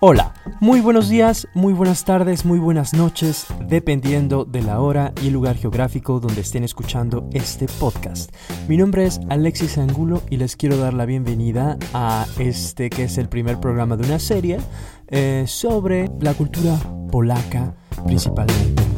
Hola, muy buenos días, muy buenas tardes, muy buenas noches, dependiendo de la hora y el lugar geográfico donde estén escuchando este podcast. Mi nombre es Alexis Angulo y les quiero dar la bienvenida a este que es el primer programa de una serie eh, sobre la cultura polaca principalmente.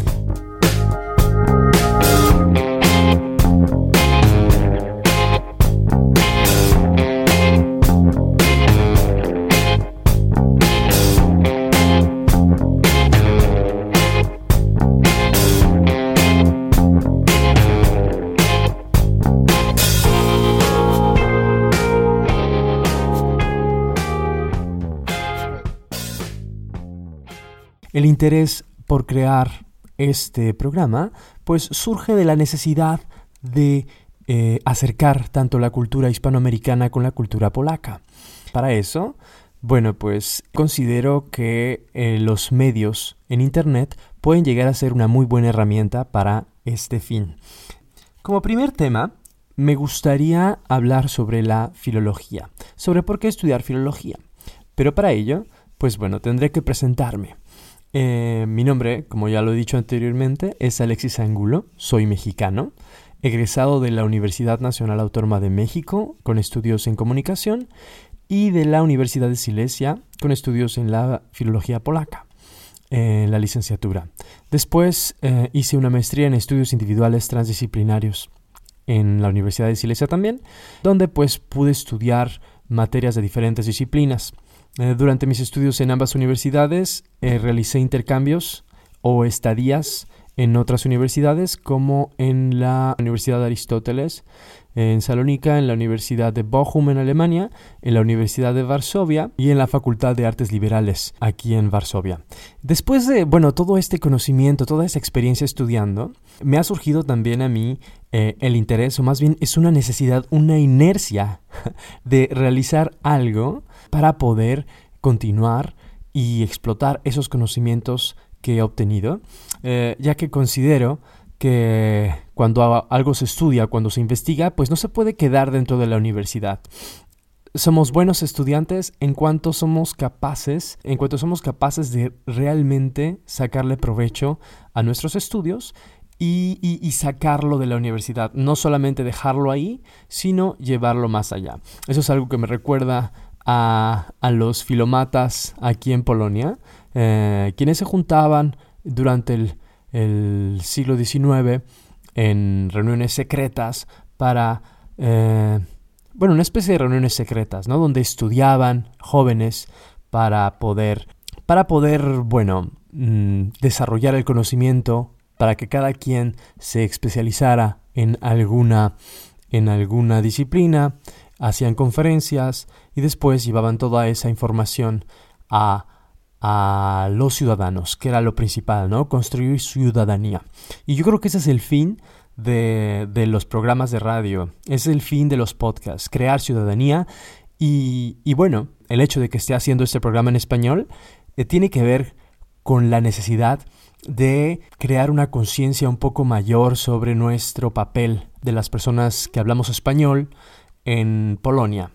El interés por crear este programa pues surge de la necesidad de eh, acercar tanto la cultura hispanoamericana con la cultura polaca. Para eso, bueno, pues considero que eh, los medios en Internet pueden llegar a ser una muy buena herramienta para este fin. Como primer tema, me gustaría hablar sobre la filología, sobre por qué estudiar filología. Pero para ello, pues bueno, tendré que presentarme. Eh, mi nombre, como ya lo he dicho anteriormente, es Alexis Angulo, soy mexicano, egresado de la Universidad Nacional Autónoma de México con estudios en comunicación y de la Universidad de Silesia con estudios en la filología polaca, en la licenciatura. Después eh, hice una maestría en estudios individuales transdisciplinarios en la Universidad de Silesia también, donde pues pude estudiar materias de diferentes disciplinas. Eh, durante mis estudios en ambas universidades eh, realicé intercambios o estadías en otras universidades como en la Universidad de Aristóteles en Salónica, en la Universidad de Bochum en Alemania, en la Universidad de Varsovia y en la Facultad de Artes Liberales aquí en Varsovia. Después de, bueno, todo este conocimiento, toda esa experiencia estudiando, me ha surgido también a mí eh, el interés, o más bien es una necesidad, una inercia de realizar algo para poder continuar y explotar esos conocimientos que he obtenido, eh, ya que considero que cuando algo se estudia, cuando se investiga, pues no se puede quedar dentro de la universidad. Somos buenos estudiantes en cuanto somos capaces, en cuanto somos capaces de realmente sacarle provecho a nuestros estudios y, sacarlo de la universidad. No solamente dejarlo ahí, sino llevarlo más allá. Eso es algo que me recuerda a, los filomatas aquí en Polonia, eh, quienes se juntaban durante el, siglo XIX en reuniones secretas para, eh, bueno, una especie de reuniones secretas, ¿no? Donde estudiaban jóvenes para poder, para poder, bueno, mm, desarrollar el conocimiento, para que cada quien se especializara en alguna, en alguna disciplina, hacían conferencias y después llevaban toda esa información a, a los ciudadanos, que era lo principal, ¿no? Construir ciudadanía. Y yo creo que ese es el fin de, de los programas de radio, es el fin de los podcasts, crear ciudadanía. Y, y bueno, el hecho de que esté haciendo este programa en español eh, tiene que ver con la necesidad de crear una conciencia un poco mayor sobre nuestro papel de las personas que hablamos español, en Polonia.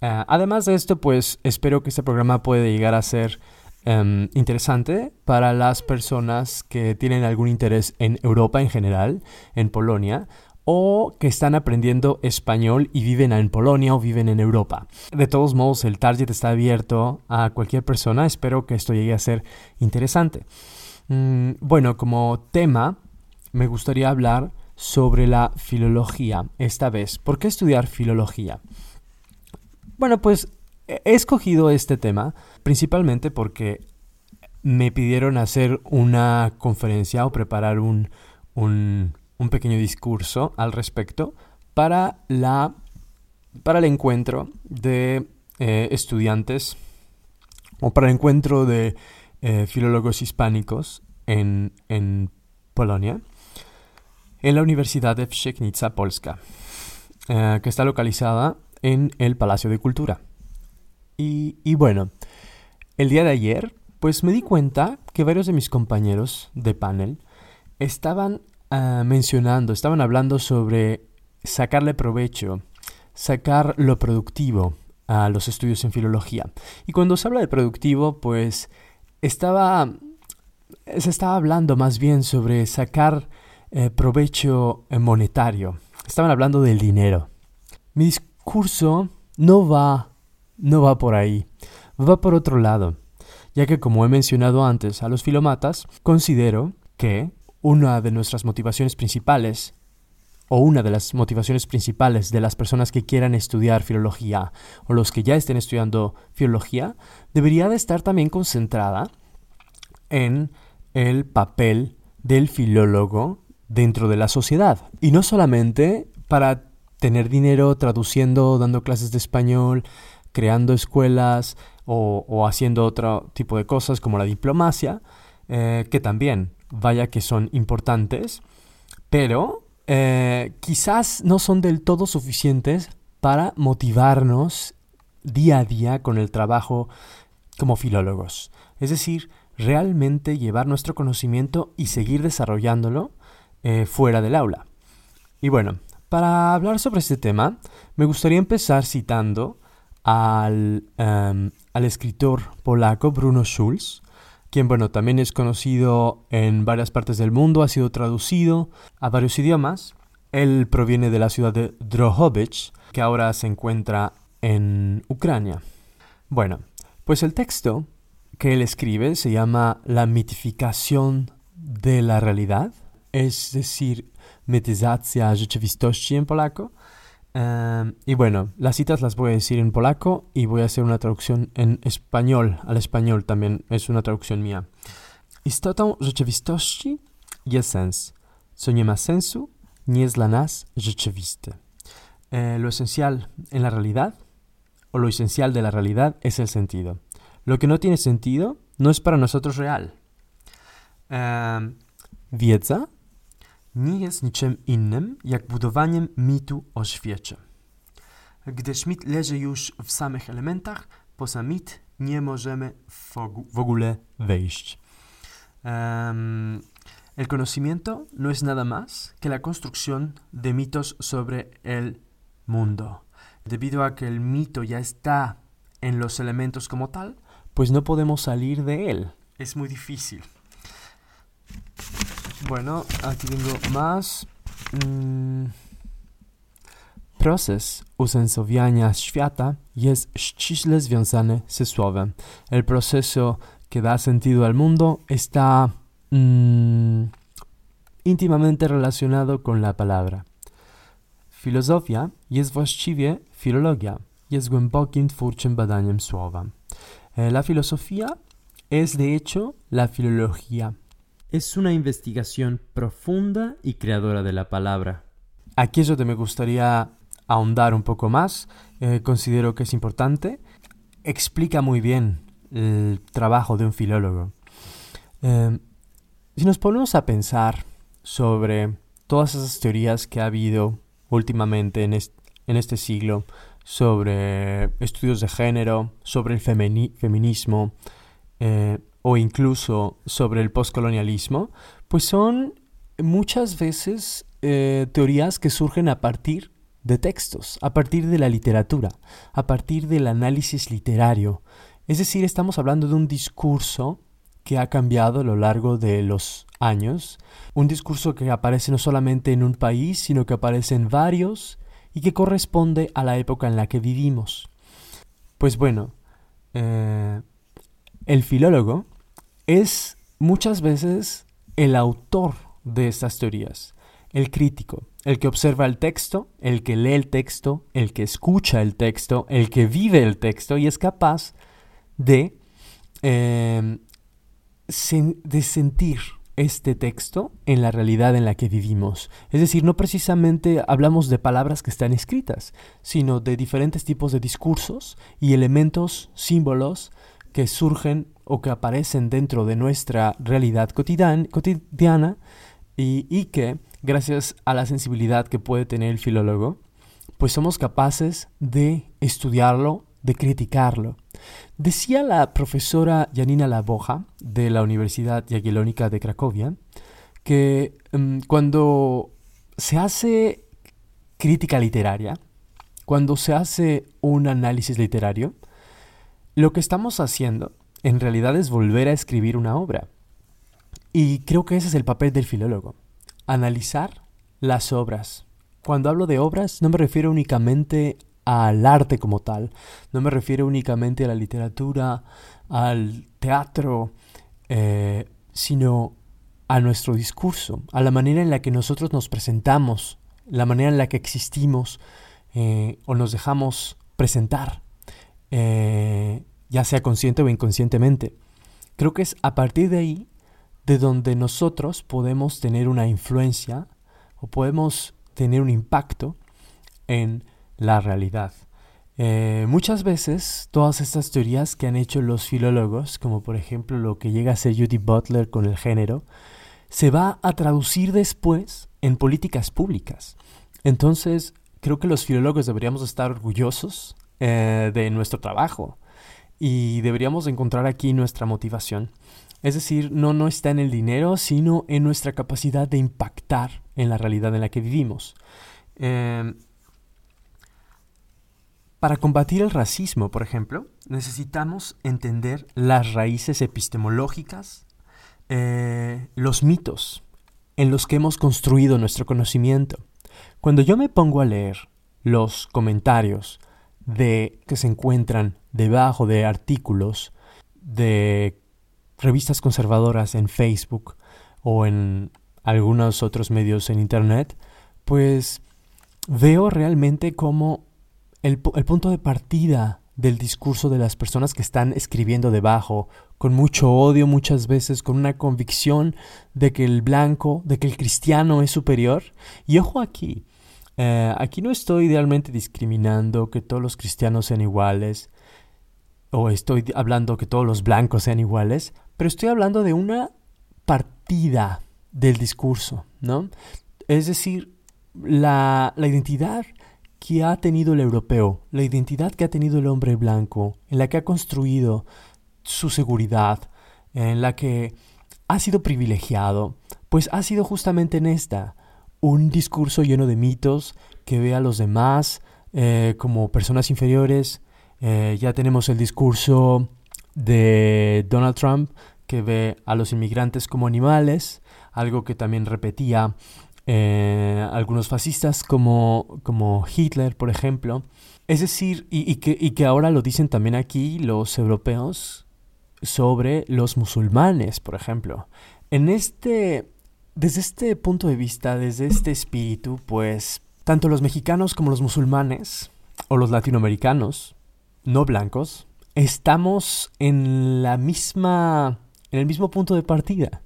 Ah, además de esto, pues espero que este programa pueda llegar a ser em, interesante para las personas que tienen algún interés en Europa en general, en Polonia, o que están aprendiendo español y viven en Polonia o viven en Europa. De todos modos, el target está abierto a cualquier persona. Espero que esto llegue a ser interesante. Mm, bueno, como tema, me gustaría hablar sobre la filología esta vez. ¿Por qué estudiar filología? Bueno, pues he escogido este tema principalmente porque me pidieron hacer una conferencia o preparar un, un, pequeño discurso al respecto para, la, para el encuentro de eh, estudiantes o para el encuentro de eh, filólogos hispánicos en, en Polonia en la Universidad de Wszechnica Polska, eh, que está localizada en el Palacio de Cultura. Y, bueno, el día de ayer, pues me di cuenta que varios de mis compañeros de panel estaban eh, mencionando, estaban hablando sobre sacarle provecho, sacar lo productivo a los estudios en filología. Y cuando se habla de productivo, pues estaba, se estaba hablando más bien sobre sacar eh, provecho eh, monetario. Estaban hablando del dinero. Mi discurso no va, no va por ahí, va por otro lado, ya que como he mencionado antes a los filomatas, considero que una de nuestras motivaciones principales o una de las motivaciones principales de las personas que quieran estudiar filología o los que ya estén estudiando filología debería de estar también concentrada en el papel del filólogo dentro de la sociedad. Y no solamente para tener dinero traduciendo, dando clases de español, creando escuelas o, haciendo otro tipo de cosas como la diplomacia, eh, que también, vaya que son importantes, pero eh, quizás no son del todo suficientes para motivarnos día a día con el trabajo como filólogos. Es decir, realmente llevar nuestro conocimiento y seguir desarrollándolo eh, fuera del aula. Y bueno, para hablar sobre este tema, me gustaría empezar citando al, em, al escritor polaco Bruno Schulz, quien, bueno, también es conocido en varias partes del mundo, ha sido traducido a varios idiomas. Él proviene de la ciudad de Drohobych, que ahora se encuentra en Ucrania. Bueno, pues el texto que él escribe se llama La mitificación de la realidad, es decir, metyzacja rzeczywistości en polaco. Em, y bueno, las citas las voy a decir en polaco y voy a hacer una traducción en español, al español también es una traducción mía. Istotą rzeczywistości jest sens. Co nie ma sensu, nie jest dla nas rzeczywiste. Eh, lo esencial en la realidad, o lo esencial de la realidad, es el sentido. Lo que no tiene sentido no es para nosotros real. Um, wiedza nie jest niczym innym jak budowaniem mitu o świecie. Mit leży już w samych elementach, poza mit nie możemy w ogóle wejść. Um, el conocimiento no es nada más que la construcción de mitos sobre el mundo. Debido a que el mito ya está en los elementos como tal, pues no podemos salir de él. Es muy difícil. Bueno, aquí tengo más. Mm. Proces usensowiania świata jest ściśle związany ze słowem. El proceso que da sentido al mundo está mm, íntimamente relacionado con la palabra. Filozofia jest właściwie filologia, jest głębokim twórczym badaniem słowa. Eh, la filosofía es de hecho la filología. Es una investigación profunda y creadora de la palabra. Aquí es donde me gustaría ahondar un poco más. Eh, considero que es importante. Explica muy bien el trabajo de un filólogo. Em, si nos ponemos a pensar sobre todas esas teorías que ha habido últimamente en, este siglo sobre estudios de género, sobre el feminismo, eh, o incluso sobre el postcolonialismo, pues son muchas veces eh, teorías que surgen a partir de textos, a partir de la literatura, a partir del análisis literario. Es decir, estamos hablando de un discurso que ha cambiado a lo largo de los años, un discurso que aparece no solamente en un país, sino que aparece en varios y que corresponde a la época en la que vivimos. Pues bueno, eh, el filólogo es muchas veces el autor de estas teorías, el crítico, el que observa el texto, el que lee el texto, el que escucha el texto, el que vive el texto y es capaz de, eh, de sentir este texto en la realidad en la que vivimos. Es decir, no precisamente hablamos de palabras que están escritas, sino de diferentes tipos de discursos y elementos, símbolos que surgen o que aparecen dentro de nuestra realidad cotidiana y, que, gracias a la sensibilidad que puede tener el filólogo, pues somos capaces de estudiarlo, de criticarlo. Decía la profesora Janina Laboja de la Universidad Jagiellónica de Cracovia que mm, cuando se hace crítica literaria cuando se hace un análisis literario, lo que estamos haciendo en realidad es volver a escribir una obra. Y creo que ese es el papel del filólogo, analizar las obras. Cuando hablo de obras no me refiero únicamente al arte como tal, no me refiero únicamente a la literatura, al teatro, eh, sino a nuestro discurso, a la manera en la que nosotros nos presentamos, la manera en la que existimos eh, o nos dejamos presentar, eh, ya sea consciente o inconscientemente. Creo que es a partir de ahí de donde nosotros podemos tener una influencia o podemos tener un impacto en la realidad. Eh, muchas veces todas estas teorías que han hecho los filólogos, como por ejemplo lo que llega a ser Judy Butler con el género, se va a traducir después en políticas públicas. Entonces, creo que los filólogos deberíamos estar orgullosos eh, de nuestro trabajo y deberíamos encontrar aquí nuestra motivación. Es decir, no, no está en el dinero, sino en nuestra capacidad de impactar en la realidad en la que vivimos. Eh, para combatir el racismo, por ejemplo, necesitamos entender las raíces epistemológicas, eh, los mitos en los que hemos construido nuestro conocimiento. Cuando yo me pongo a leer los comentarios de que se encuentran debajo de artículos de revistas conservadoras en Facebook o en algunos otros medios en Internet, pues veo realmente cómo el, punto de partida del discurso de las personas que están escribiendo debajo, con mucho odio muchas veces, con una convicción de que el blanco, de que el cristiano es superior. Y ojo aquí, eh, aquí no estoy idealmente discriminando que todos los cristianos sean iguales, o estoy hablando que todos los blancos sean iguales, pero estoy hablando de una partida del discurso, ¿no? Es decir, la, la identidad que ha tenido el europeo, la identidad que ha tenido el hombre blanco, en la que ha construido su seguridad, en la que ha sido privilegiado, pues ha sido justamente en esta, un discurso lleno de mitos que ve a los demás eh, como personas inferiores. Eh, ya tenemos el discurso de Donald Trump que ve a los inmigrantes como animales, algo que también repetía eh, algunos fascistas como, como Hitler, por ejemplo. Es decir, y, que, y que ahora lo dicen también aquí los europeos sobre los musulmanes, por ejemplo. En este, desde este punto de vista, desde este espíritu, pues tanto los mexicanos como los musulmanes o los latinoamericanos no blancos estamos en la misma en el mismo punto de partida.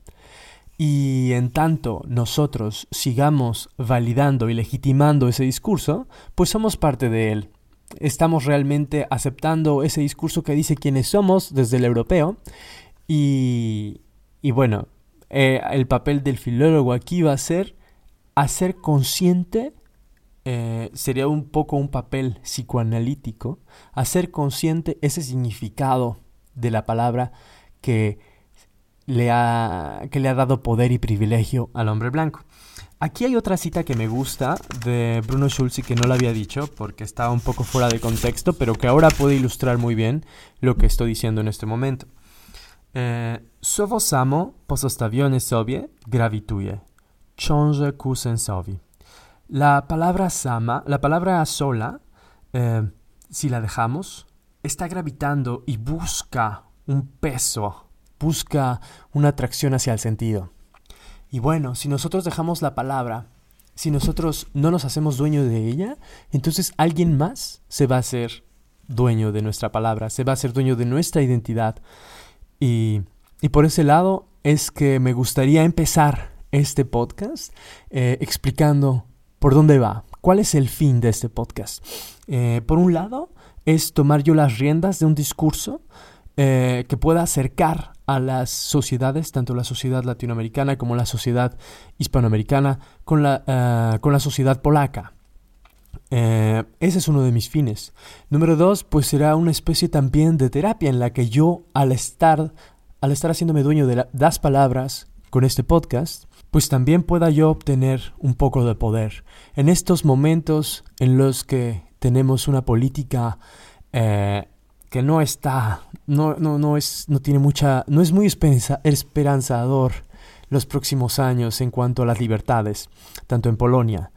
Y en tanto nosotros sigamos validando y legitimando ese discurso, pues somos parte de él. Estamos realmente aceptando ese discurso que dice quiénes somos desde el europeo. Y, y bueno, eh, el papel del filólogo aquí va a ser hacer consciente, eh, sería un poco un papel psicoanalítico, hacer consciente ese significado de la palabra que le ha, que le ha dado poder y privilegio al hombre blanco. Aquí hay otra cita que me gusta de Bruno Schulz y que no la había dicho porque estaba un poco fuera de contexto, pero que ahora puede ilustrar muy bien lo que estoy diciendo en este momento. Eh, Sovo samo pozostawione sobie gravituje, change ku sensowi. La palabra sama, la palabra sola, eh, si la dejamos, está gravitando y busca un peso busca una atracción hacia el sentido. Y bueno, si nosotros dejamos la palabra, si nosotros no nos hacemos dueño de ella, entonces alguien más se va a hacer dueño de nuestra palabra, se va a hacer dueño de nuestra identidad. Y, por ese lado es que me gustaría empezar este podcast eh, explicando por dónde va, cuál es el fin de este podcast. Eh, por un lado, es tomar yo las riendas de un discurso eh, que pueda acercar a las sociedades, tanto la sociedad latinoamericana como la sociedad hispanoamericana, con la, con la sociedad polaca. Eh, ese es uno de mis fines. Número dos, pues será una especie también de terapia en la que yo, al estar, al estar haciéndome dueño de las palabras con este podcast, pues también pueda yo obtener un poco de poder. En estos momentos en los que tenemos una política eh, que no está, no, no, no, es, no tiene mucha, no es muy esperanzador los próximos años en cuanto a las libertades, tanto en Polonia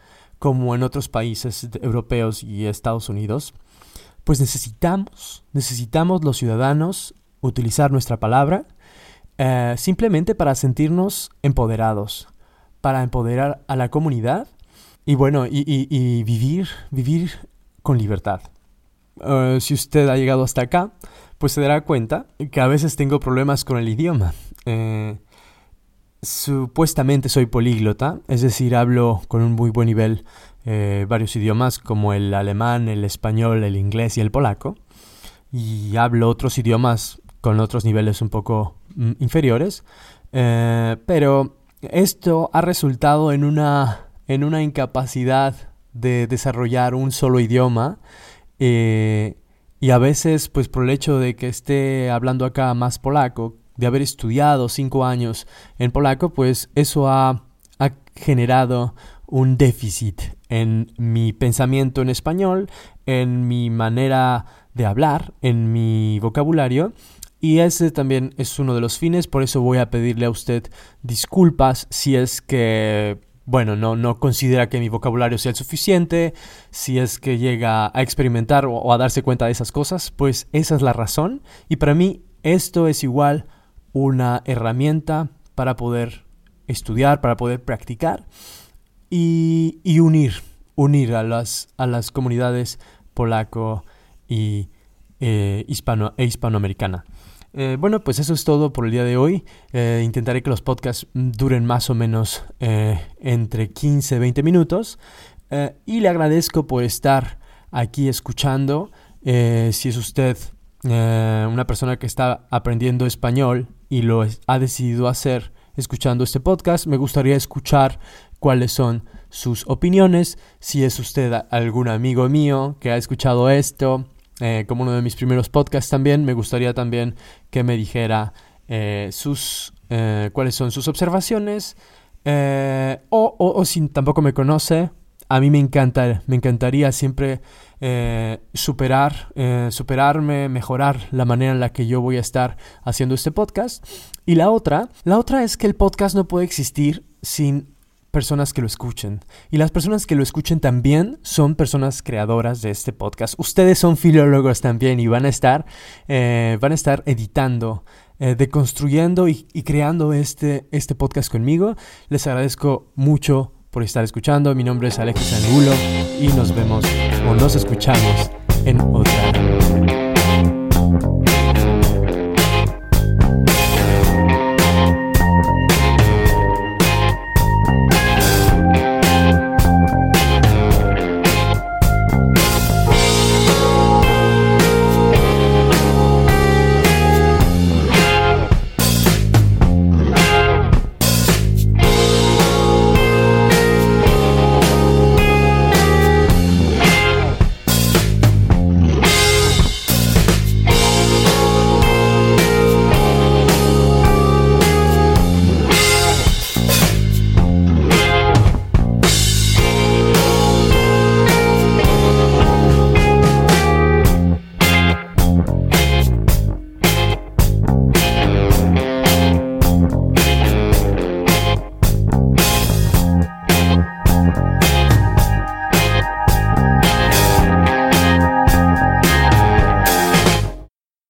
como en otros países europeos y Estados Unidos, pues necesitamos, necesitamos los ciudadanos utilizar nuestra palabra eh, simplemente para sentirnos empoderados, para empoderar a la comunidad y bueno, y, vivir, vivir con libertad. Eh, si usted ha llegado hasta acá, pues se dará cuenta que a veces tengo problemas con el idioma. Eh, supuestamente soy políglota, es decir, hablo con un muy buen nivel eh, varios idiomas como el alemán, el español, el inglés y el polaco. Y hablo otros idiomas con otros niveles un poco mm, inferiores. Eh, pero esto ha resultado en una, en una incapacidad de desarrollar un solo idioma. Eh, y a veces, pues por el hecho de que esté hablando acá más polaco, de haber estudiado cinco años en polaco, pues eso ha, generado un déficit en mi pensamiento en español, en mi manera de hablar, en mi vocabulario. Y ese también es uno de los fines, por eso voy a pedirle a usted disculpas si es que, bueno, no, no considera que mi vocabulario sea el suficiente, si es que llega a experimentar o a darse cuenta de esas cosas, pues esa es la razón. Y para mí esto es igual una herramienta para poder estudiar, para poder practicar y, unir, unir a las, a las comunidades polaco y eh, hispano, e hispanoamericana. Eh, bueno, pues eso es todo por el día de hoy. Eh, intentaré que los podcasts duren más o menos entre 15 y 20 minutos. y le agradezco por estar aquí escuchando. si es usted una persona que está aprendiendo español y lo ha decidido hacer escuchando este podcast. Me gustaría escuchar cuáles son sus opiniones. Si es usted algún amigo mío que ha escuchado esto, eh, como uno de mis primeros podcasts también, me gustaría también que me dijera eh, sus, eh, cuáles son sus observaciones. O, o, si tampoco me conoce, a mí me encanta, me encantaría siempre eh, superar, eh, superarme, mejorar la manera en la que yo voy a estar haciendo este podcast. Y la otra, la otra es que el podcast no puede existir sin personas que lo escuchen. Y las personas que lo escuchen también son personas creadoras de este podcast. Ustedes son filólogos también y van a estar, eh, van a estar editando, deconstruyendo y, y, creando este, este podcast conmigo. Les agradezco mucho por estar escuchando. Mi nombre es Alexis Angulo y nos vemos o nos escuchamos en otra